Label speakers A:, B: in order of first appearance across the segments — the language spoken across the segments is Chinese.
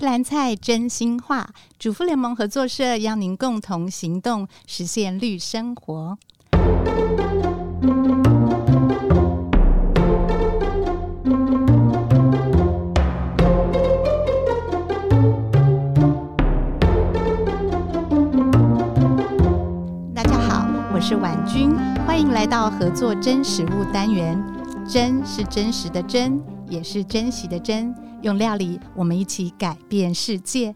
A: 一篮菜真心话，主妇联盟合作社邀您共同行动，实现绿生活。大家好，我是婉君，欢迎来到合作真食物单元。真是真实的真，也是珍惜的珍。用料理，我们一起改变世界。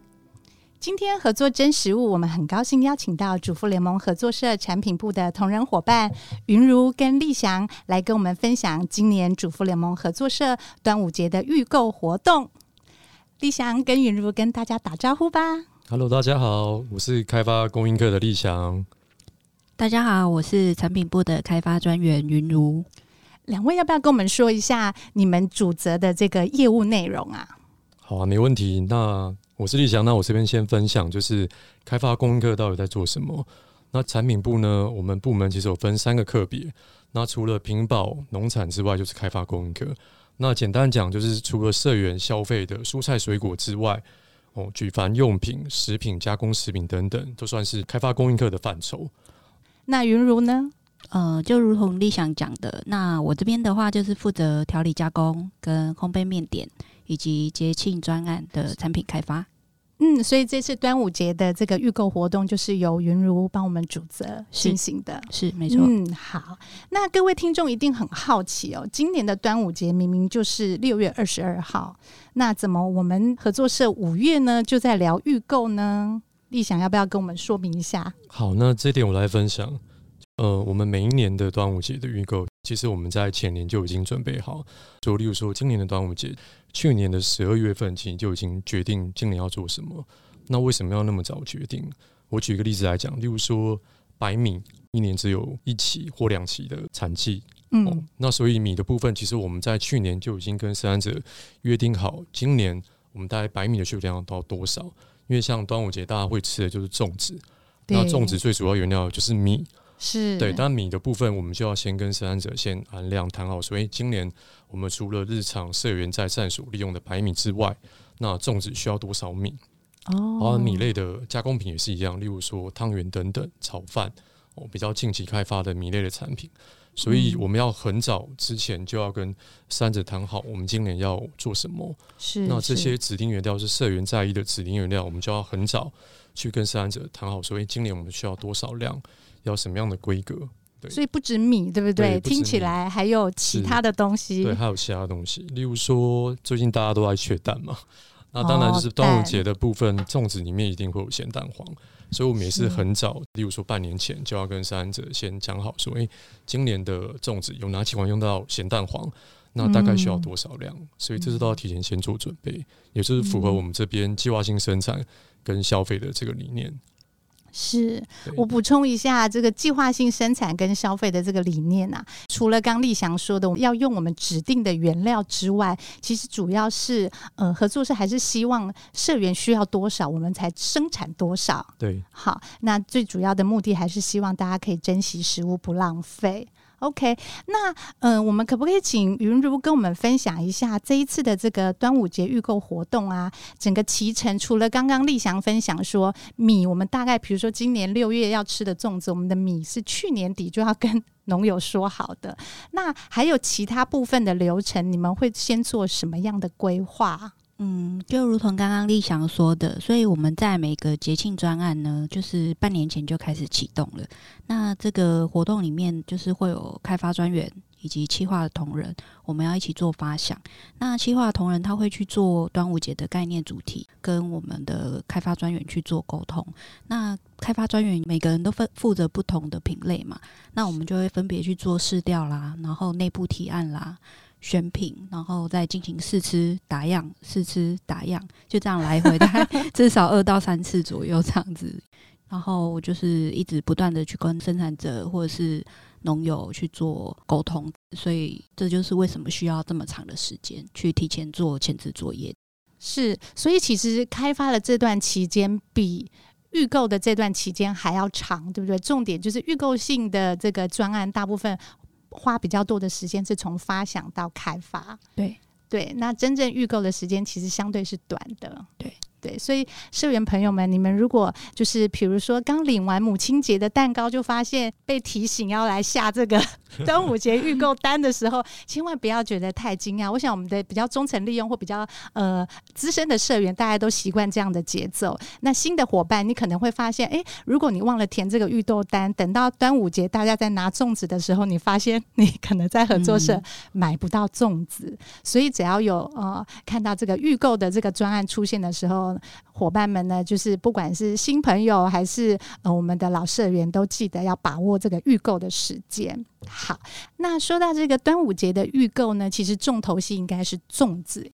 A: 今天合作真食物，我们很高兴邀请到主妇联盟合作社产品部的同仁伙伴云如跟丽祥来跟我们分享今年主妇联盟合作社端午节的预购活动。丽祥跟云如跟大家打招呼吧。
B: Hello，大家好，我是开发供应课的丽祥。
C: 大家好，我是产品部的开发专员云如。
A: 两位要不要跟我们说一下你们主责的这个业务内容啊？
B: 好啊，没问题。那我是立翔，那我这边先分享，就是开发供应课到底在做什么。那产品部呢，我们部门其实有分三个课别。那除了品保、农产之外，就是开发供应课。那简单讲，就是除了社员消费的蔬菜水果之外，哦，举凡用品、食品、加工食品等等，都算是开发供应课的范畴。
A: 那云如呢？
C: 呃，就如同立想讲的，那我这边的话就是负责调理加工、跟烘焙面点以及节庆专案的产品开发。
A: 嗯，所以这次端午节的这个预购活动就是由云如帮我们主责进行的，
C: 是，是没错。
A: 嗯，好，那各位听众一定很好奇哦，今年的端午节明明就是六月二十二号，那怎么我们合作社五月呢就在聊预购呢？立想要不要跟我们说明一下？
B: 好，那这点我来分享。呃，我们每一年的端午节的预购，其实我们在前年就已经准备好。就例如说，今年的端午节，去年的十二月份其实就已经决定今年要做什么。那为什么要那么早决定？我举一个例子来讲，例如说白米，一年只有一期或两期的产季，嗯、哦，那所以米的部分，其实我们在去年就已经跟生产者约定好，今年我们大概白米的需求量到多少？因为像端午节大家会吃的就是粽子，那粽子最主要原料就是米。
A: 是
B: 对，但米的部分，我们就要先跟生产者先按量谈好。所以今年我们除了日常社员在膳所利用的白米之外，那粽子需要多少米？哦，然后米类的加工品也是一样，例如说汤圆等等、炒饭哦，比较近期开发的米类的产品。所以我们要很早之前就要跟生产者谈好，我们今年要做什么？
A: 是
B: 那这些指定原料是社员在意的指定原料，我们就要很早去跟生产者谈好。所以今年我们需要多少量？要什么样的规格？对，
A: 所以不止米，对不对？对，听起来还有其他的东西。
B: 对，还有其他东西，例如说，最近大家都在缺蛋嘛，那当然就是端午节的部分，粽子里面一定会有咸蛋黄，所以我们也是很早，例如说半年前就要跟生产者先讲好，说，哎，今年的粽子有哪几款用到咸蛋黄，那大概需要多少量？嗯、所以这是都要提前先做准备，也就是符合我们这边计划性生产跟消费的这个理念。
A: 是我补充一下，这个计划性生产跟消费的这个理念啊，除了刚立翔说的，我们要用我们指定的原料之外，其实主要是呃，合作社还是希望社员需要多少，我们才生产多少。
B: 对，
A: 好，那最主要的目的还是希望大家可以珍惜食物，不浪费。OK，那嗯、我们可不可以请云如跟我们分享一下这一次的这个端午节预购活动啊？整个期程除了刚刚立翔分享说米，我们大概比如说今年六月要吃的粽子，我们的米是去年底就要跟农友说好的。那还有其他部分的流程，你们会先做什么样的规划？
C: 嗯，就如同刚刚立翔说的，所以我们在每个节庆专案呢，就是半年前就开始启动了。那这个活动里面，就是会有开发专员以及企划的同仁，我们要一起做发想。那企划同仁他会去做端午节的概念主题，跟我们的开发专员去做沟通。那开发专员每个人都分负责不同的品类嘛，那我们就会分别去做试调啦，然后内部提案啦。选品，然后再进行试吃、打样、试吃、打样，就这样来回，大概 至少二到三次左右这样子。然后就是一直不断的去跟生产者或者是农友去做沟通，所以这就是为什么需要这么长的时间去提前做前置作业。
A: 是，所以其实开发的这段期间比预购的这段期间还要长，对不对？重点就是预购性的这个专案，大部分。花比较多的时间是从发想到开发，
C: 对。
A: 对，那真正预购的时间其实相对是短的，
C: 对
A: 对，所以社员朋友们，你们如果就是比如说刚领完母亲节的蛋糕，就发现被提醒要来下这个 端午节预购单的时候，千万不要觉得太惊讶。我想我们的比较忠诚利用或比较呃资深的社员，大家都习惯这样的节奏。那新的伙伴，你可能会发现，哎，如果你忘了填这个预购单，等到端午节大家在拿粽子的时候，你发现你可能在合作社买不到粽子。嗯、所以只要有呃看到这个预购的这个专案出现的时候，伙伴们呢，就是不管是新朋友还是呃我们的老社员，都记得要把握这个预购的时间。好，那说到这个端午节的预购呢，其实重头戏应该是粽子。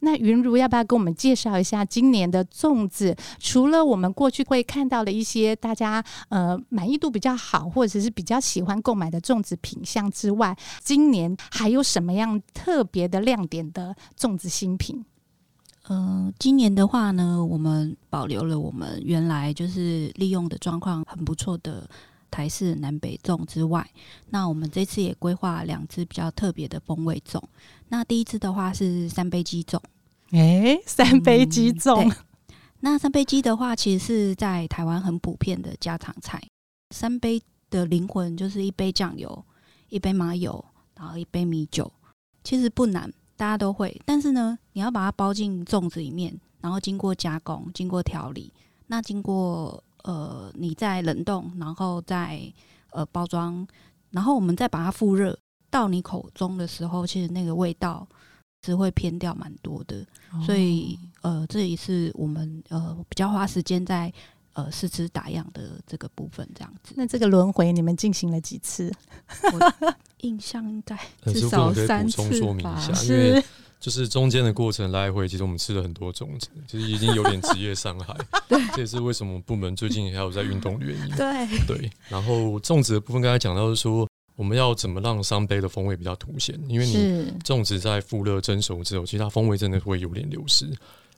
A: 那云如要不要跟我们介绍一下今年的粽子？除了我们过去会看到的一些大家呃满意度比较好，或者是比较喜欢购买的粽子品相之外，今年还有什么样特别的亮点的粽子新品？
C: 嗯、呃，今年的话呢，我们保留了我们原来就是利用的状况很不错的台式南北粽之外，那我们这次也规划两只比较特别的风味粽。那第一只的话是三杯鸡粽，
A: 诶，三杯鸡粽。
C: 那三杯鸡的话，其实是在台湾很普遍的家常菜。三杯的灵魂就是一杯酱油，一杯麻油，然后一杯米酒。其实不难，大家都会。但是呢，你要把它包进粽子里面，然后经过加工，经过调理，那经过呃你再冷冻，然后再呃包装，然后我们再把它复热。到你口中的时候，其实那个味道是会偏掉蛮多的，哦、所以呃，这也是我们呃比较花时间在呃试吃打样的这个部分，这样子。
A: 那这个轮回你们进行了几次？
C: 我印象应该 至少三次吧。
B: 补充说明一下，因为就是中间的过程来回，其实我们吃了很多粽子，其实已经有点职业伤害。对，这也是为什么部门最近还有在运动的原因。
C: 对
B: 对，然后粽子的部分刚才讲到是说。我们要怎么让三杯的风味比较凸显？因为你粽子在复热蒸熟之后，其实它风味真的会有点流失。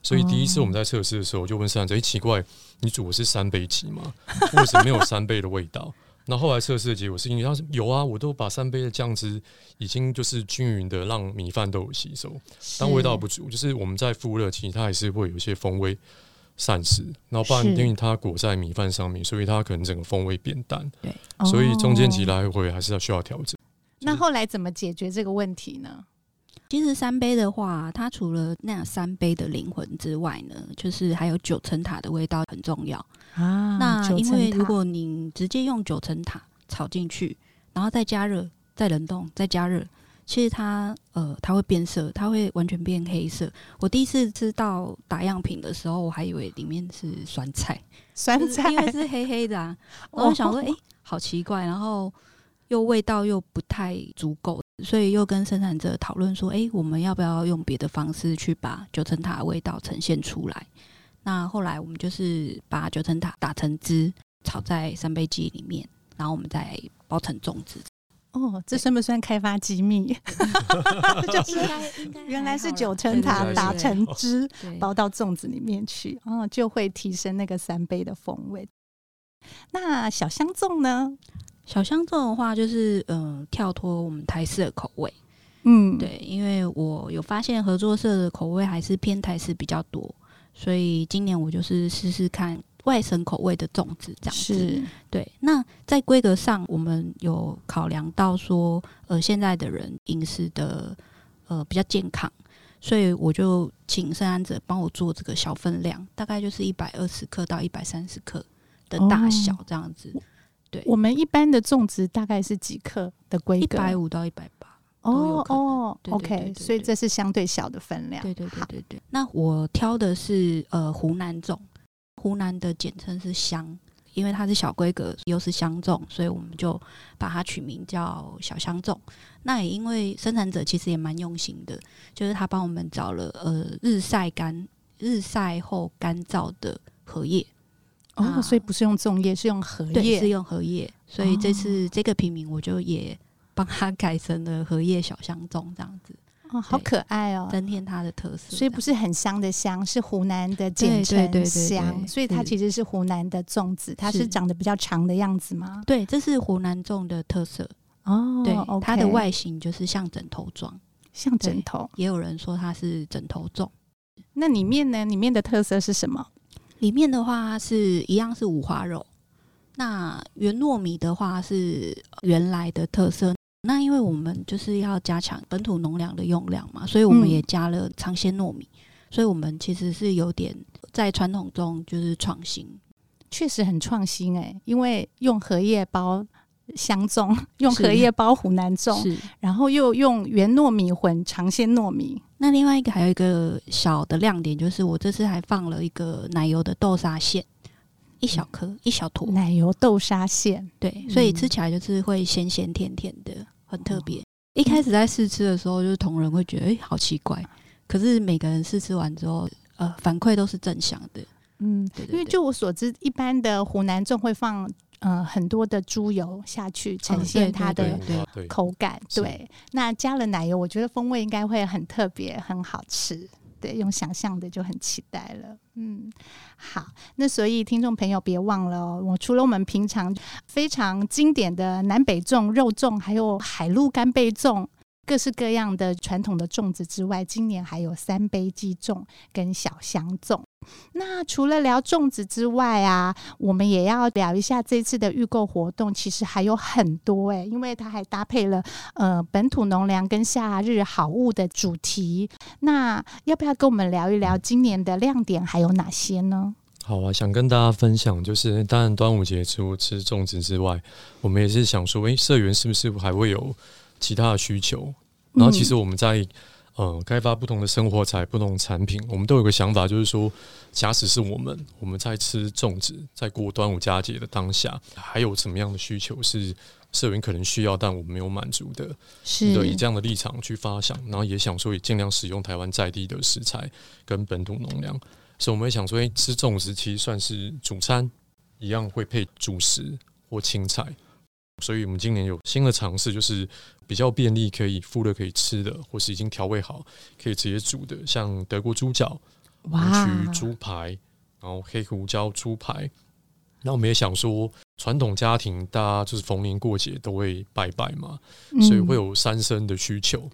B: 所以第一次我们在测试的时候，就问生产者：“哎，奇怪，你煮的是三杯鸡吗？为什么没有三杯的味道？”那后来测试的结果是因为它是有啊，我都把三杯的酱汁已经就是均匀的让米饭都有吸收，但味道不足。就是我们在复热期，它还是会有一些风味。散失，然后不然因为它裹在米饭上面，所以它可能整个风味变淡。对，所以中间其实来回还是要需要调整。
A: 那后来怎么解决这个问题呢？
C: 其实三杯的话，它除了那三杯的灵魂之外呢，就是还有九层塔的味道很重要啊。那因为如果你直接用九层塔炒进去，然后再加热、再冷冻、再加热。其实它呃，它会变色，它会完全变黑色。我第一次知道打样品的时候，我还以为里面是酸菜，
A: 酸菜，
C: 因为是黑黑的啊。我想说，哎、欸，好奇怪，然后又味道又不太足够，所以又跟生产者讨论说，哎、欸，我们要不要用别的方式去把九层塔的味道呈现出来？那后来我们就是把九层塔打成汁，炒在三杯鸡里面，然后我们再包成粽子。
A: 哦，这算不算开发机密？就是原来是九层塔打成汁，包到粽子里面去，哦，就会提升那个三杯的风味。那小香粽呢？
C: 小香粽的话，就是嗯、呃，跳脱我们台式的口味。
A: 嗯，
C: 对，因为我有发现合作社的口味还是偏台式比较多，所以今年我就是试试看。外省口味的粽子，这样子是对。那在规格上，我们有考量到说，呃，现在的人饮食的呃比较健康，所以我就请生安者帮我做这个小分量，大概就是一百二十克到一百三十克的大小这样子。哦、对，
A: 我们一般的种植大概是几克的规格？
C: 一百五到一百八。
A: 哦哦，OK，所以这是相对小的分量。
C: 对对对对对。那我挑的是呃湖南种。湖南的简称是湘，因为它是小规格，又是湘粽，所以我们就把它取名叫小湘粽。那也因为生产者其实也蛮用心的，就是他帮我们找了呃日晒干、日晒后干燥的荷叶。
A: 哦，所以不是用粽叶，是用荷
C: 叶，是用荷叶。所以这次这个品名我就也帮他改成了荷叶小香粽这样子。
A: 哦，好可爱哦！
C: 增添它的特色，
A: 所以不是很香的香，是湖南的简称香，所以它其实是湖南的粽子，它是长得比较长的样子吗？
C: 对，这是湖南粽的特色哦。对、它的外形就是像枕头状，
A: 像枕头。
C: 也有人说它是枕头粽，
A: 那里面呢？里面的特色是什么？
C: 里面的话是一样是五花肉。那原糯米的话是原来的特色。那因为我们就是要加强本土农粮的用量嘛，所以我们也加了长鲜糯米。所以我们其实是有点在传统中就是创新，
A: 确实很创新哎、因为用荷叶包。香粽 用荷叶包湖南粽，是然后又用圆糯米混长鲜糯米。
C: 那另外一个还有一个小的亮点，就是我这次还放了一个奶油的豆沙馅，一小颗、嗯、一小坨
A: 奶油豆沙馅。
C: 对，所以吃起来就是会咸咸甜甜的，很特别。嗯、一开始在试吃的时候，就是同仁会觉得哎、欸，好奇怪。可是每个人试吃完之后，呃，反馈都是正向的。
A: 嗯，因为就我所知，一般的湖南粽会放。呃，很多的猪油下去呈现它的口感，对。那加了奶油，我觉得风味应该会很特别，很好吃。对，用想象的就很期待了。嗯，好，那所以听众朋友别忘了哦，我除了我们平常非常经典的南北粽、肉粽，还有海陆干贝粽。各式各样的传统的粽子之外，今年还有三杯鸡粽跟小香粽。那除了聊粽子之外啊，我们也要聊一下这次的预购活动，其实还有很多诶、因为它还搭配了呃本土农粮跟夏日好物的主题。那要不要跟我们聊一聊今年的亮点还有哪些呢？
B: 好啊，想跟大家分享，就是当然端午节除了吃粽子之外，我们也是想说，诶、社员是不是还会有？其他的需求，然后其实我们在呃开发不同的生活材、不同的产品，我们都有个想法，就是说，假使是我们我们在吃粽子，在过端午佳节的当下，还有什么样的需求是社员可能需要，但我们没有满足的，是。的，以这样的立场去发想，然后也想说，也尽量使用台湾在地的食材跟本土农粮，所以我们也想说，诶，吃粽子其实算是主餐，一样会配主食或青菜。所以我们今年有新的尝试，就是比较便利，可以敷了可以吃的，或是已经调味好可以直接煮的，像德国猪脚、哇，猪排，然后黑胡椒猪排。那我们也想说，传统家庭大家就是逢年过节都会拜拜嘛，所以会有三牲的需求。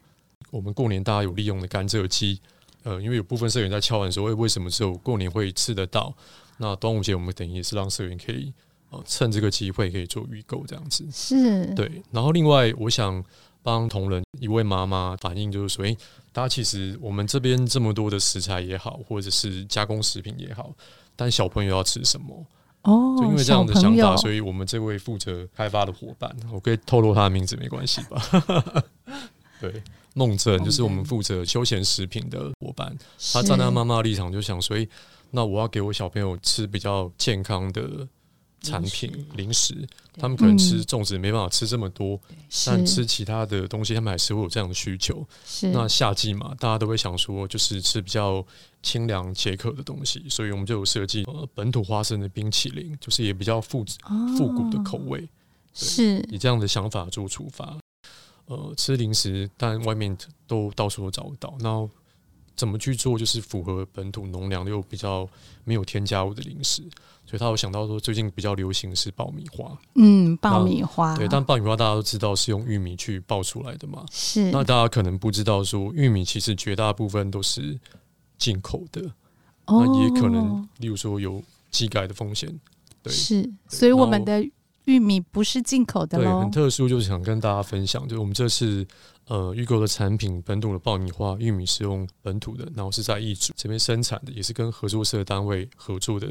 B: 我们过年大家有利用的甘蔗鸡，呃，因为有部分社员在敲碗说，为什么只有过年会吃得到？那端午节我们等于也是让社员可以。趁这个机会可以做预购，这样子
A: 是
B: 对。然后另外，我想帮同仁一位妈妈反映，就是说，诶，大家其实我们这边这么多的食材也好，或者是加工食品也好，但小朋友要吃什么？哦，就因为这样的想法，所以我们这位负责开发的伙伴，我可以透露他的名字没关系吧？对，梦正就是我们负责休闲食品的伙伴，他站在妈妈的立场就想，所以那我要给我小朋友吃比较健康的。产品零食，他们可能吃粽子没办法吃这么多，但吃其他的东西，他们还是会有这样的需求。是。那夏季嘛，大家都会想说，就是吃比较清凉解渴的东西，所以我们就有设计呃本土花生的冰淇淋，就是也比较复复古的口味。是。以这样的想法做出发，呃，吃零食，但外面都到处都找不到。那怎么去做，就是符合本土农粮又比较没有添加物的零食？所以他有想到说，最近比较流行是爆米花。
A: 嗯，爆米花。
B: 对，但爆米花大家都知道是用玉米去爆出来的嘛。是。那大家可能不知道说，玉米其实绝大部分都是进口的。哦。那也可能，例如说有机改的风险。对。是。
A: 所以我们的玉米不是进口的。
B: 对，很特殊，就是想跟大家分享，就是我们这次呃预购的产品，本土的爆米花玉米是用本土的，然后是在义竹这边生产的，也是跟合作社单位合作的。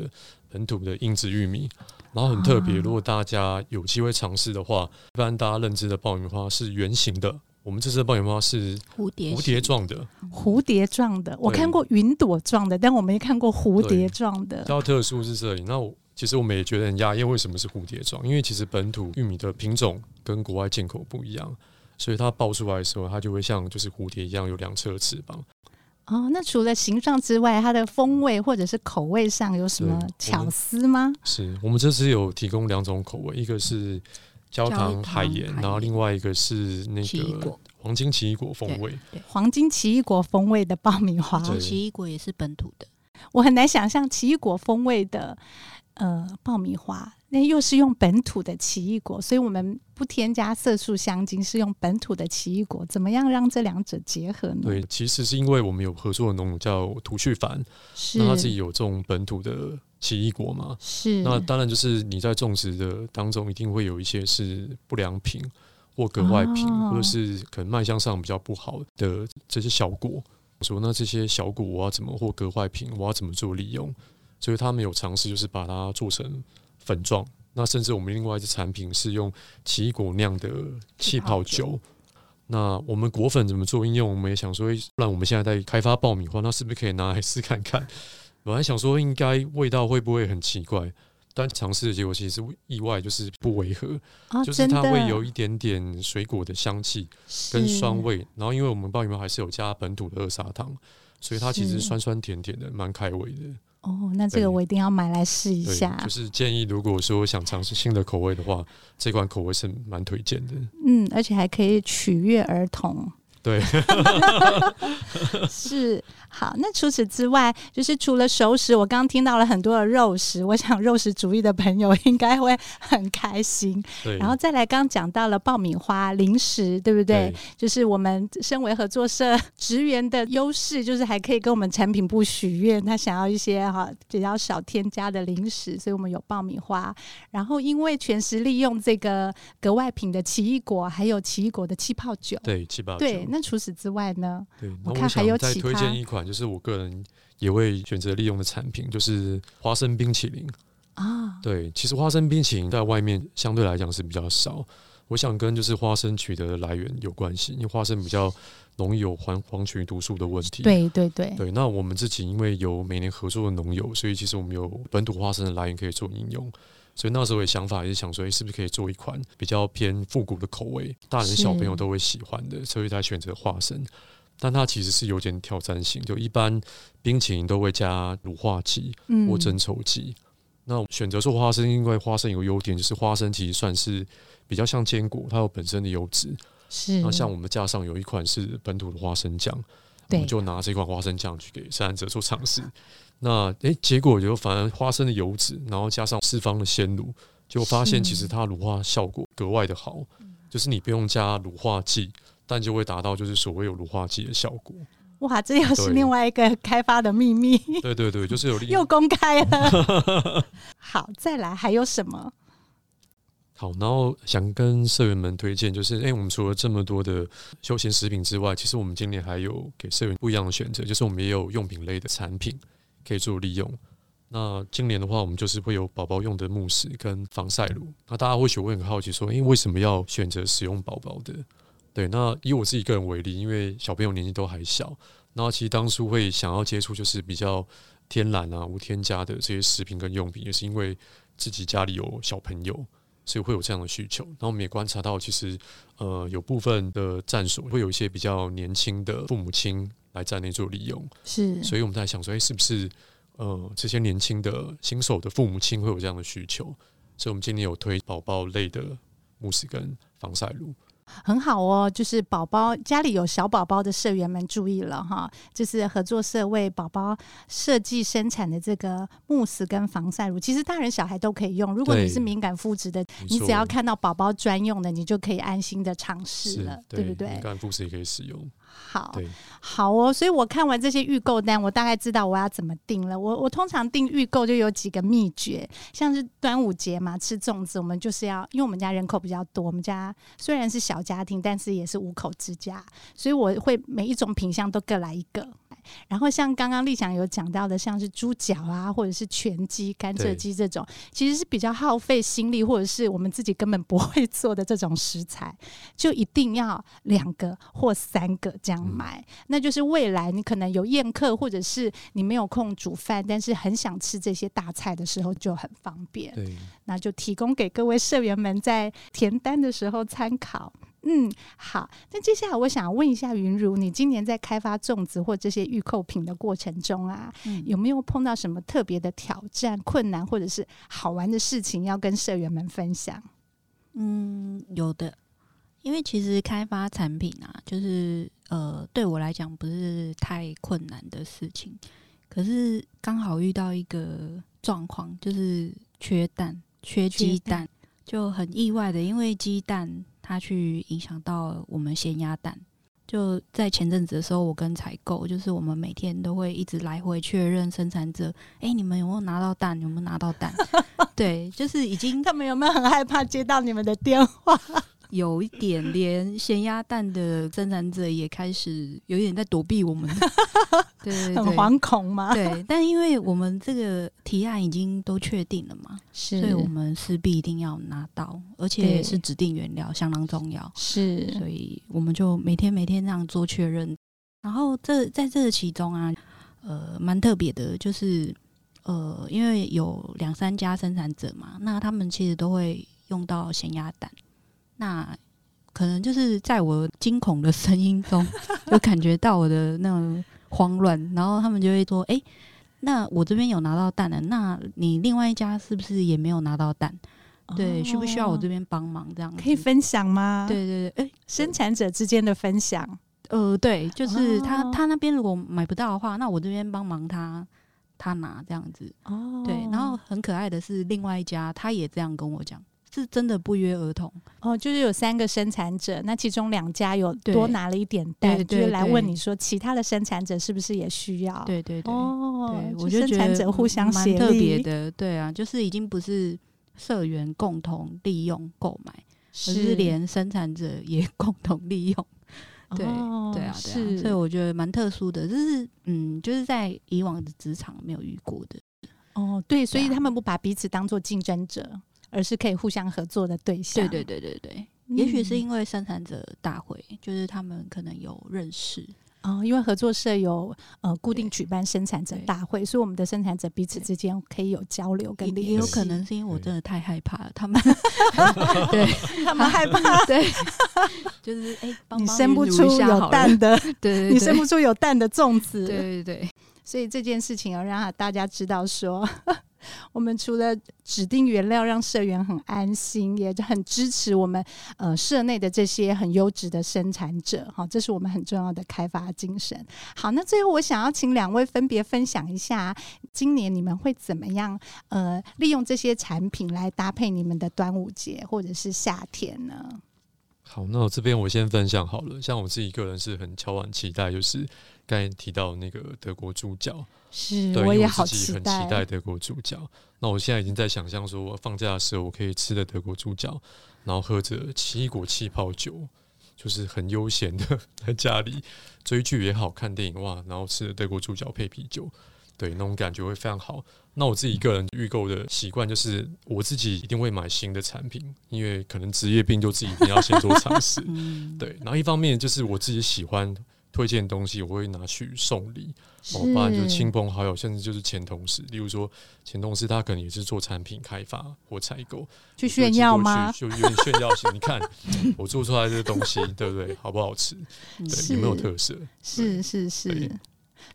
B: 本土的硬质玉米，然后很特别。如果大家有机会尝试的话，一般大家认知的爆米花是圆形的，我们这次的爆米花是蝴蝶蝴蝶状的。
A: 蝴蝶状的，我看过云朵状的，但我没看过蝴蝶状的。
B: 比较特殊是这里。那我其实我们也觉得很讶异，为什么是蝴蝶状？因为其实本土玉米的品种跟国外进口不一样，所以它爆出来的时候，它就会像就是蝴蝶一样有两侧翅膀。
A: 哦，那除了形状之外，它的风味或者是口味上有什么巧思吗？
B: 我是我们这次有提供两种口味，一个是焦糖海盐，然后另外一个是那个黄金奇异果风味。
A: 黄金奇异果风味的爆米花，
C: 奇异果也是本土的。
A: 我很难想象奇异果风味的呃爆米花，那又是用本土的奇异果，所以我们不添加色素香精，是用本土的奇异果，怎么样让这两者结合呢？
B: 对，其实是因为我们有合作的农友叫土旭凡，是那他自己有这种本土的奇异果嘛，
A: 是
B: 那当然就是你在种植的当中一定会有一些是不良品或格外品，哦、或者是可能卖相上比较不好的这些小果。说那这些小果我要怎么或格外品我要怎么做利用？所以他们有尝试，就是把它做成粉状。那甚至我们另外一支产品是用奇异果酿的气泡酒。那我们果粉怎么做应用？我们也想说，不然我们现在在开发爆米花，那是不是可以拿来试看看？本来想说，应该味道会不会很奇怪？但尝试的结果其实是意外，就是不违和，
A: 哦、
B: 就是它会有一点点水果的香气跟酸味。然后，因为我们爆米花还是有加本土的二砂糖，所以它其实酸酸甜甜的，蛮开胃的。
A: 哦，那这个我一定要买来试一下。
B: 就是建议，如果说想尝试新的口味的话，这款口味是蛮推荐的。
A: 嗯，而且还可以取悦儿童。
B: 对，
A: 是好。那除此之外，就是除了熟食，我刚刚听到了很多的肉食，我想肉食主义的朋友应该会很开心。
B: 对，
A: 然后再来，刚刚讲到了爆米花零食，对不对？对，就是我们身为合作社职员的优势，就是还可以跟我们产品部许愿，他想要一些哈比较少添加的零食，所以我们有爆米花。然后因为全食利用这个格外品的奇异果，还有奇异果的气泡酒，
B: 对气泡酒，
A: 对。那除此之外呢？
B: 对，我看还有再推荐一款，就是我个人也会选择利用的产品，就是花生冰淇淋
A: 啊。
B: 对，其实花生冰淇淋在外面相对来讲是比较少。我想跟就是花生取得的来源有关系，因为花生比较容易有黄黄曲毒素的问题。
A: 对对对。
B: 对，那我们自己因为有每年合作的农友，所以其实我们有本土花生的来源可以做应用。所以那时候的想法也是想说，诶，是不是可以做一款比较偏复古的口味，大人小朋友都会喜欢的，所以才选择花生。但它其实是有点挑战性，就一般冰淇淋都会加乳化剂或增稠剂。嗯、那选择做花生，因为花生有优点，就是花生其实算是比较像坚果，它有本身的油脂。
A: 是。
B: 那像我们架上有一款是本土的花生酱，我们就拿这款花生酱去给生产者做尝试。那诶、欸，结果就反而花生的油脂，然后加上四方的鲜乳，就发现其实它乳化效果格外的好，就是你不用加乳化剂，但就会达到就是所谓有乳化剂的效果。
A: 哇，这又是另外一个开发的秘密。
B: 对对对，就是有
A: 又公开了。好，再来还有什么？
B: 好，然后想跟社员们推荐，就是诶、欸，我们除了这么多的休闲食品之外，其实我们今年还有给社员不一样的选择，就是我们也有用品类的产品。可以做利用。那今年的话，我们就是会有宝宝用的慕斯跟防晒乳。那大家或许会很好奇说，诶，为什么要选择使用宝宝的？对，那以我自己个人为例，因为小朋友年纪都还小，那其实当初会想要接触就是比较天然啊、无添加的这些食品跟用品，也是因为自己家里有小朋友，所以会有这样的需求。然后我们也观察到，其实呃，有部分的站所会有一些比较年轻的父母亲。来站内做利用，
A: 是，
B: 所以我们在想说，哎，是不是呃这些年轻的新手的父母亲会有这样的需求？所以我们今年有推宝宝类的慕斯跟防晒乳。
A: 很好哦，就是宝宝家里有小宝宝的社员们注意了哈，就是合作社为宝宝设计生产的这个慕斯跟防晒乳，其实大人小孩都可以用。如果你是敏感肤质的，你只要看到宝宝专用的，你就可以安心的尝试了，对，对不对？
B: 敏感肤质也可以使用。
A: 好，好哦，所以我看完这些预购单，我大概知道我要怎么订了。我我通常订预购就有几个秘诀，像是端午节嘛，吃粽子，我们就是要，因为我们家人口比较多，我们家虽然是小家庭，但是也是五口之家，所以我会每一种品相都各来一个。然后像刚刚立翔有讲到的，像是猪脚啊，或者是全鸡、甘蔗鸡这种，其实是比较耗费心力，或者是我们自己根本不会 做的这种食材，就一定要两个或三个这样买。嗯、那就是未来你可能有宴客，或者是你没有空煮饭，但是很想吃这些大菜的时候就很方便。
B: 对，
A: 那就提供给各位社员们在填单的时候参考。嗯，好。那接下来我想问一下云如，你今年在开发粽子或这些预购品的过程中啊，嗯、有没有碰到什么特别的挑战、困难，或者是好玩的事情要跟社员们分享？
C: 嗯，有的。因为其实开发产品啊，就是呃，对我来讲不是太困难的事情。可是刚好遇到一个状况，就是缺蛋、缺鸡蛋，蛋就很意外的，因为鸡蛋它去影响到我们咸鸭蛋。就在前阵子的时候，我跟采购，就是我们每天都会一直来回确认生产者，哎、你们有没有拿到蛋？有没有拿到蛋？对，就是已经
A: 他们有没有很害怕接到你们的电话？
C: 有一点，连咸鸭蛋的生产者也开始有一点在躲避我们，对，
A: 很惶恐吗？
C: 对，但因为我们这个提案已经都确定了嘛，是，所以我们势必一定要拿到，而且是指定原料，相当重要，是，所以我们就每天每天这样做确认。然后这在这个其中啊，呃，蛮特别的，就是呃，因为有两三家生产者嘛，那他们其实都会用到咸鸭蛋。那可能就是在我惊恐的声音中，就感觉到我的那种慌乱，然后他们就会说：“哎、欸，那我这边有拿到蛋了，那你另外一家是不是也没有拿到蛋？对，哦、需不需要我这边帮忙？这样
A: 可以分享吗？
C: 对对对，哎、欸，
A: 生产者之间的分享，
C: 呃，对，就是他他那边如果买不到的话，那我这边帮忙他他拿这样子。哦，对，然后很可爱的是另外一家，他也这样跟我讲。”是真的不约而同
A: 哦，就是有三个生产者，那其中两家有多拿了一点蛋，对对对对，就是来问你说，其他的生产者是不是也需要？
C: 对对对，
A: 哦，对我就觉得生产者互相协力，
C: 蛮特别的，对啊，就是已经不是社员共同利用购买，是而是连生产者也 共同利用，对、哦、对啊，对啊，是所以我觉得蛮特殊的，就是嗯，就是在以往的职场没有遇过的，
A: 哦，对，所以他们不把彼此当做竞争者。而是可以互相合作的对象。
C: 对对对对对，嗯、也许是因为生产者大会，就是他们可能有认识
A: 哦，因为合作社有呃固定举办生产者大会，所以我们的生产者彼此之间可以有交流跟联系。
C: 也有可能是因为我真的太害怕了，他们
A: 对他们害怕，
C: 对，就是哎，帮帮
A: 你生不出有蛋的，
C: 对，对，对，
A: 你生不出有蛋的粽子，
C: 对对对，
A: 所以这件事情要让大家知道说。我们除了指定原料让社员很安心，也很支持我们呃社内的这些很优质的生产者，哈，这是我们很重要的开发精神。好，那最后我想要请两位分别分享一下，今年你们会怎么样呃利用这些产品来搭配你们的端午节或者是夏天呢？
B: 好，那我这边我先分享好了，像我自己个人是很敲碗期待，就是刚才提到那个德国猪脚。
A: 是，
B: 对，
A: 我也
B: 好期待，很期待德国猪脚。那我现在已经在想象说，我放假的时候我可以吃的德国猪脚，然后喝着奇异果气泡酒，就是很悠闲的 在家里追剧也好，看电影哇，然后吃的德国猪脚配啤酒，对，那种感觉会非常好。那我自己个人预购的习惯就是，我自己一定会买新的产品，因为可能职业病就自己一定要先做尝试。对，然后一方面就是我自己喜欢。推荐东西我会拿去送礼，哦，不然就亲朋好友，甚至就是前同事。例如说，前同事他可能也是做产品开发或采购，
A: 去炫耀吗？
B: 就有点炫耀型。你看 我做出来这个东西，对不对？好不好吃？对，有没有特色？
A: 是是是。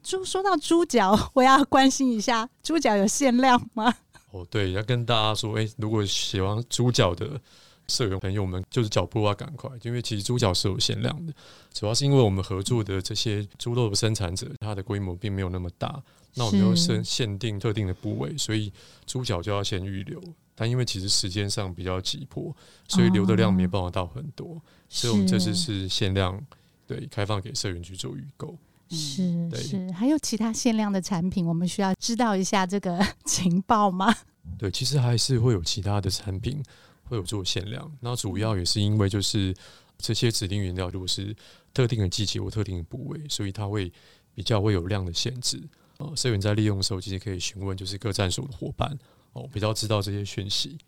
A: 猪说到猪脚，我要关心一下，猪脚有限量吗？
B: 哦，对，要跟大家说，哎，如果喜欢猪脚的。社员朋友们，就是脚步要赶快，因为其实猪脚是有限量的，主要是因为我们合作的这些猪肉的生产者，它的规模并没有那么大，那我们要限限定特定的部位，所以猪脚就要先预留。但因为其实时间上比较急迫，所以留的量没办法到很多，哦、所以我们这次是限量，对，开放给社员去做预购。
A: 是是，还有其他限量的产品，我们需要知道一下这个 情报吗？
B: 对，其实还是会有其他的产品。会有做限量，那主要也是因为就是这些指定原料如果是特定的季节或特定的部位，所以它会比较会有量的限制。呃，社员在利用的时候，其实可以询问就是各站所的伙伴哦，比较知道这些讯息。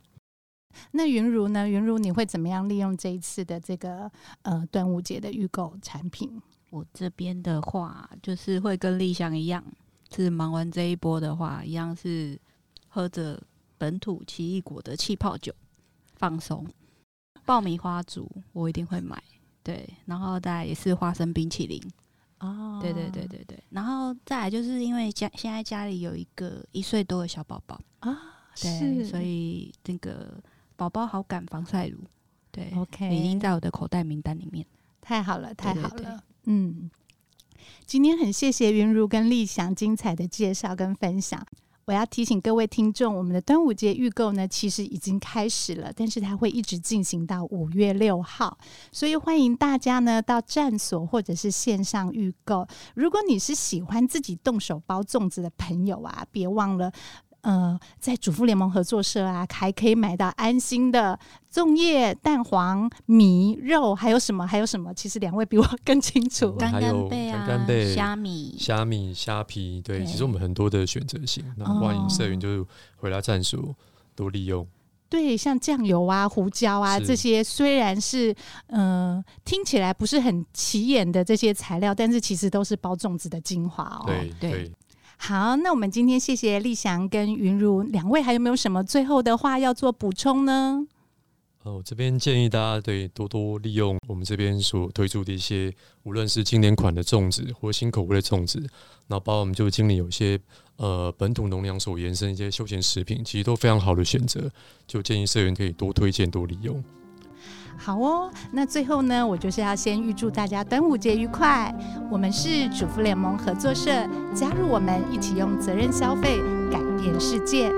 A: 那云如呢？云如你会怎么样利用这一次的这个呃端午节的预购产品？
C: 我这边的话，就是会跟立翔一样，是忙完这一波的话，一样是喝着本土奇异果的气泡酒。放松，爆米花组我一定会买，对，然后再来也是花生冰淇淋，哦，对对对对对，然后再来就是因为家现在家里有一个一岁多的小宝宝。啊，对，是。所以这个宝宝好感防晒乳，对，OK，已经在我的口袋名单里面，
A: 太好了，太好了，对对对，嗯。今天很谢谢云如跟立翔精彩的介绍跟分享。我要提醒各位听众，我们的端午节预购呢，其实已经开始了，但是它会一直进行到五月六号，所以欢迎大家呢到站所或者是线上预购。如果你是喜欢自己动手包粽子的朋友啊，别忘了。呃，在主妇联盟合作社啊，还可以买到安心的粽叶、蛋黄、米、肉，还有什么？还有什么？其实两位比我 更清楚。
C: 干干贝啊，干干贝、
B: 虾
C: 米、
B: 虾米、虾皮，对，对，其实我们很多的选择性。那欢迎社员就是回来战术多利用。
A: 对，像酱油啊、胡椒啊这些，虽然是嗯、呃、听起来不是很起眼的这些材料，但是其实都是包粽子的精华哦。
B: 对对。
A: 好，那我们今天谢谢立翔跟云如两位，还有没有什么最后的话要做补充呢？
B: 呃，我这边建议大家对多多利用我们这边所推出的一些，无论是经典款的粽子或新口味的粽子，那包括我们就经理有一些呃本土农粮所延伸一些休闲食品，其实都非常好的选择，就建议社员可以多推荐多利用。
A: 好哦，那最后呢，我就是要先预祝大家端午节愉快。我们是主妇联盟合作社，加入我们一起用责任消费改变世界。